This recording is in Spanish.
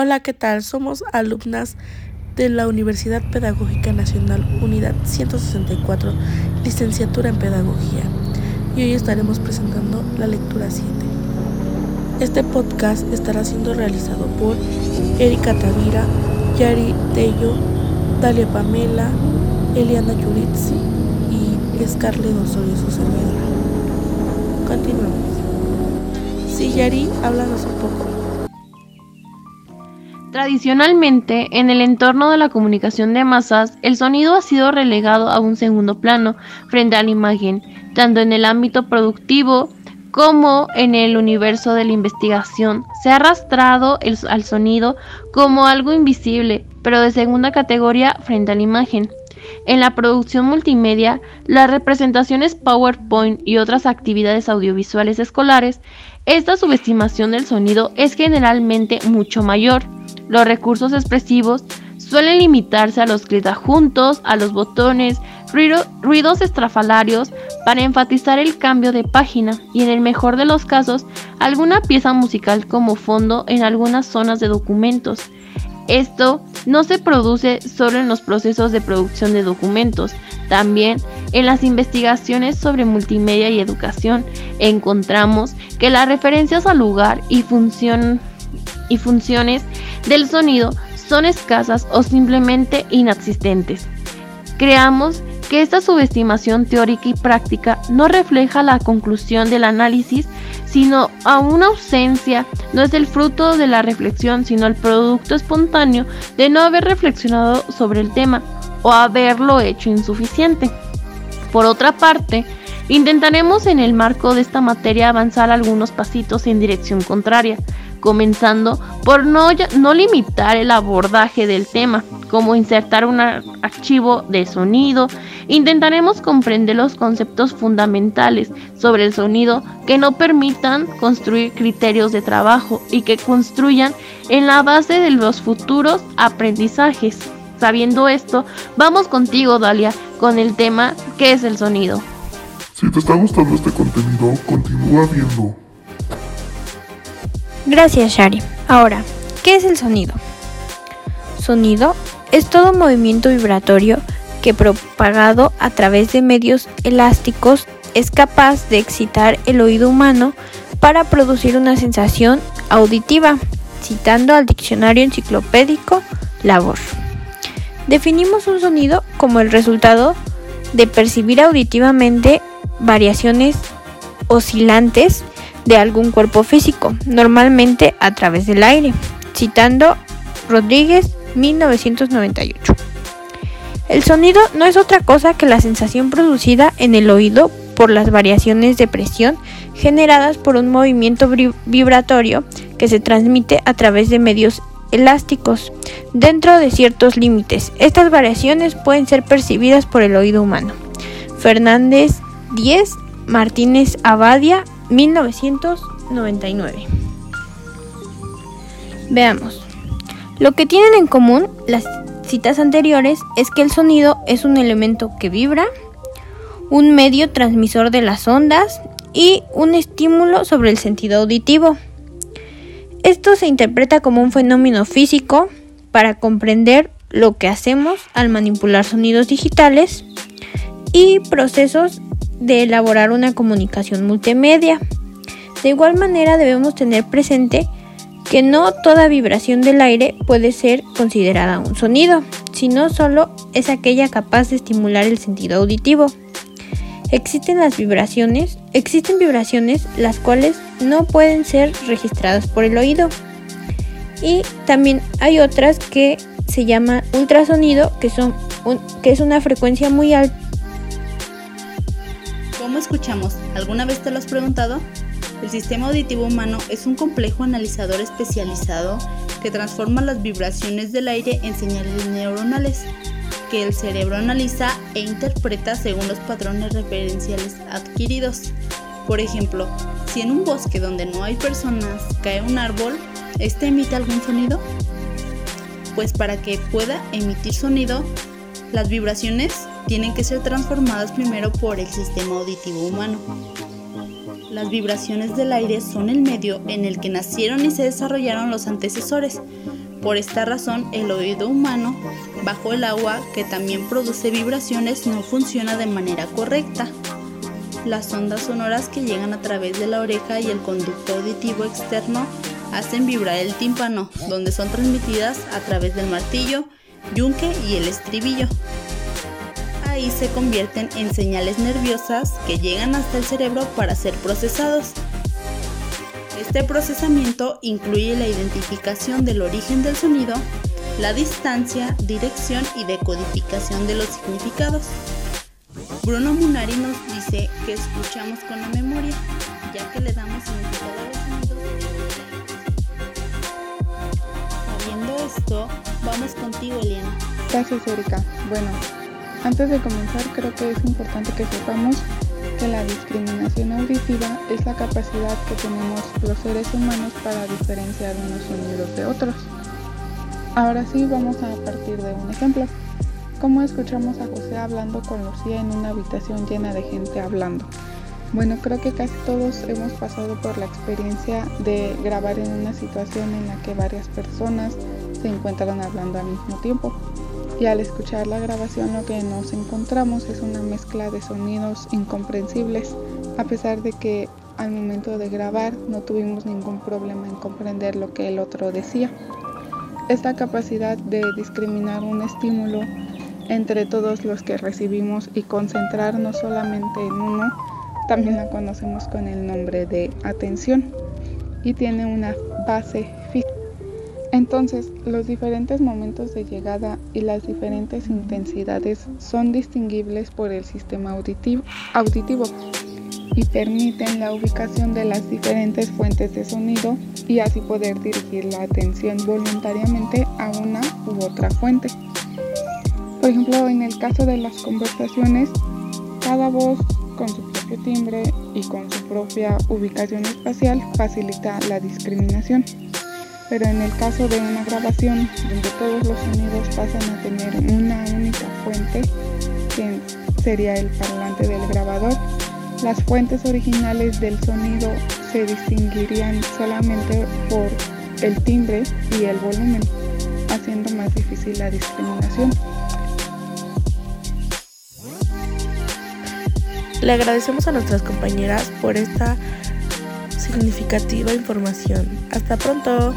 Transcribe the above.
Hola, ¿qué tal? Somos alumnas de la Universidad Pedagógica Nacional, Unidad 164, licenciatura en Pedagogía. Y hoy estaremos presentando la lectura 7. Este podcast estará siendo realizado por Erika Tavira, Yari Tello, Dalia Pamela, Eliana Yuritzi y Scarlett Osorio, su servidora. Continuamos. Sí, Yari, háblanos un poco. Tradicionalmente, en el entorno de la comunicación de masas, el sonido ha sido relegado a un segundo plano frente a la imagen, tanto en el ámbito productivo como en el universo de la investigación. Se ha arrastrado al sonido como algo invisible, pero de segunda categoría frente a la imagen. En la producción multimedia, las representaciones PowerPoint y otras actividades audiovisuales escolares, esta subestimación del sonido es generalmente mucho mayor. Los recursos expresivos suelen limitarse a los clics juntos, a los botones, ruidos estrafalarios para enfatizar el cambio de página y en el mejor de los casos alguna pieza musical como fondo en algunas zonas de documentos. Esto no se produce solo en los procesos de producción de documentos, también en las investigaciones sobre multimedia y educación encontramos que las referencias al lugar y, y funciones del sonido son escasas o simplemente inexistentes. Creamos que esta subestimación teórica y práctica no refleja la conclusión del análisis, sino a una ausencia, no es el fruto de la reflexión, sino el producto espontáneo de no haber reflexionado sobre el tema o haberlo hecho insuficiente. Por otra parte, intentaremos en el marco de esta materia avanzar algunos pasitos en dirección contraria, comenzando por no, no limitar el abordaje del tema, como insertar un archivo de sonido. Intentaremos comprender los conceptos fundamentales sobre el sonido que no permitan construir criterios de trabajo y que construyan en la base de los futuros aprendizajes. Sabiendo esto, vamos contigo, Dalia, con el tema ¿qué es el sonido? Si te está gustando este contenido, continúa viendo. Gracias, Shari. Ahora, ¿qué es el sonido? Sonido es todo movimiento vibratorio que propagado a través de medios elásticos es capaz de excitar el oído humano para producir una sensación auditiva, citando al diccionario enciclopédico Labor. Definimos un sonido como el resultado de percibir auditivamente variaciones oscilantes de algún cuerpo físico, normalmente a través del aire, citando Rodríguez 1998. El sonido no es otra cosa que la sensación producida en el oído por las variaciones de presión generadas por un movimiento vibratorio que se transmite a través de medios elásticos dentro de ciertos límites. Estas variaciones pueden ser percibidas por el oído humano. Fernández 10, Martínez Abadia, 1999. Veamos. Lo que tienen en común las citas anteriores es que el sonido es un elemento que vibra, un medio transmisor de las ondas y un estímulo sobre el sentido auditivo. Esto se interpreta como un fenómeno físico para comprender lo que hacemos al manipular sonidos digitales y procesos de elaborar una comunicación multimedia. De igual manera debemos tener presente que no toda vibración del aire puede ser considerada un sonido, sino solo es aquella capaz de estimular el sentido auditivo. Existen las vibraciones, existen vibraciones las cuales no pueden ser registradas por el oído. Y también hay otras que se llama ultrasonido, que, son que es una frecuencia muy alta. ¿Cómo escuchamos? ¿Alguna vez te lo has preguntado? El sistema auditivo humano es un complejo analizador especializado que transforma las vibraciones del aire en señales neuronales que el cerebro analiza e interpreta según los patrones referenciales adquiridos. Por ejemplo, si en un bosque donde no hay personas cae un árbol, ¿este emite algún sonido? Pues para que pueda emitir sonido, las vibraciones tienen que ser transformadas primero por el sistema auditivo humano. Las vibraciones del aire son el medio en el que nacieron y se desarrollaron los antecesores, Por esta razón, el oído humano bajo el agua, que también produce vibraciones, no funciona de manera correcta. Las ondas sonoras que llegan a través de la oreja y el conducto auditivo externo hacen vibrar el tímpano, donde son transmitidas a través del martillo, yunque y el estribillo. Ahí se convierten en señales nerviosas que llegan hasta el cerebro para ser procesados. Este procesamiento incluye la identificación del origen del sonido, la distancia, dirección y decodificación de los significados. Bruno Munari nos dice que escuchamos con la memoria, ya que le damos significado a los sonidos. Sabiendo esto, vamos contigo, Eliana. Gracias, Erika. Bueno, antes de comenzar, creo que es importante que sepamos que la discriminación auditiva es la capacidad que tenemos los seres humanos para diferenciar unos sonidos de otros. Ahora sí, vamos a partir de un ejemplo. ¿Cómo escuchamos a José hablando con Lucía en una habitación llena de gente hablando? Bueno, creo que casi todos hemos pasado por la experiencia de grabar en una situación en la que varias personas se encuentran hablando al mismo tiempo y al escuchar la grabación lo que nos encontramos es una mezcla de sonidos incomprensibles, a pesar de que al momento de grabar no tuvimos ningún problema en comprender lo que el otro decía. Esta capacidad de discriminar un estímulo entre todos los que recibimos y concentrarnos solamente en uno, también la conocemos con el nombre de atención y tiene una base física. Entonces, los diferentes momentos de llegada y las diferentes intensidades son distinguibles por el sistema auditivo, y permiten la ubicación de las diferentes fuentes de sonido y así poder dirigir la atención voluntariamente a una u otra fuente. Por ejemplo, en el caso de las conversaciones, cada voz con su propio timbre y con su propia ubicación espacial facilita la discriminación pero en el caso de una grabación donde todos los sonidos pasan a tener una única fuente, que sería el parlante del grabador, las fuentes originales del sonido se distinguirían solamente por el timbre y el volumen, haciendo más difícil la discriminación. Le agradecemos a nuestras compañeras por esta significativa información. Hasta pronto.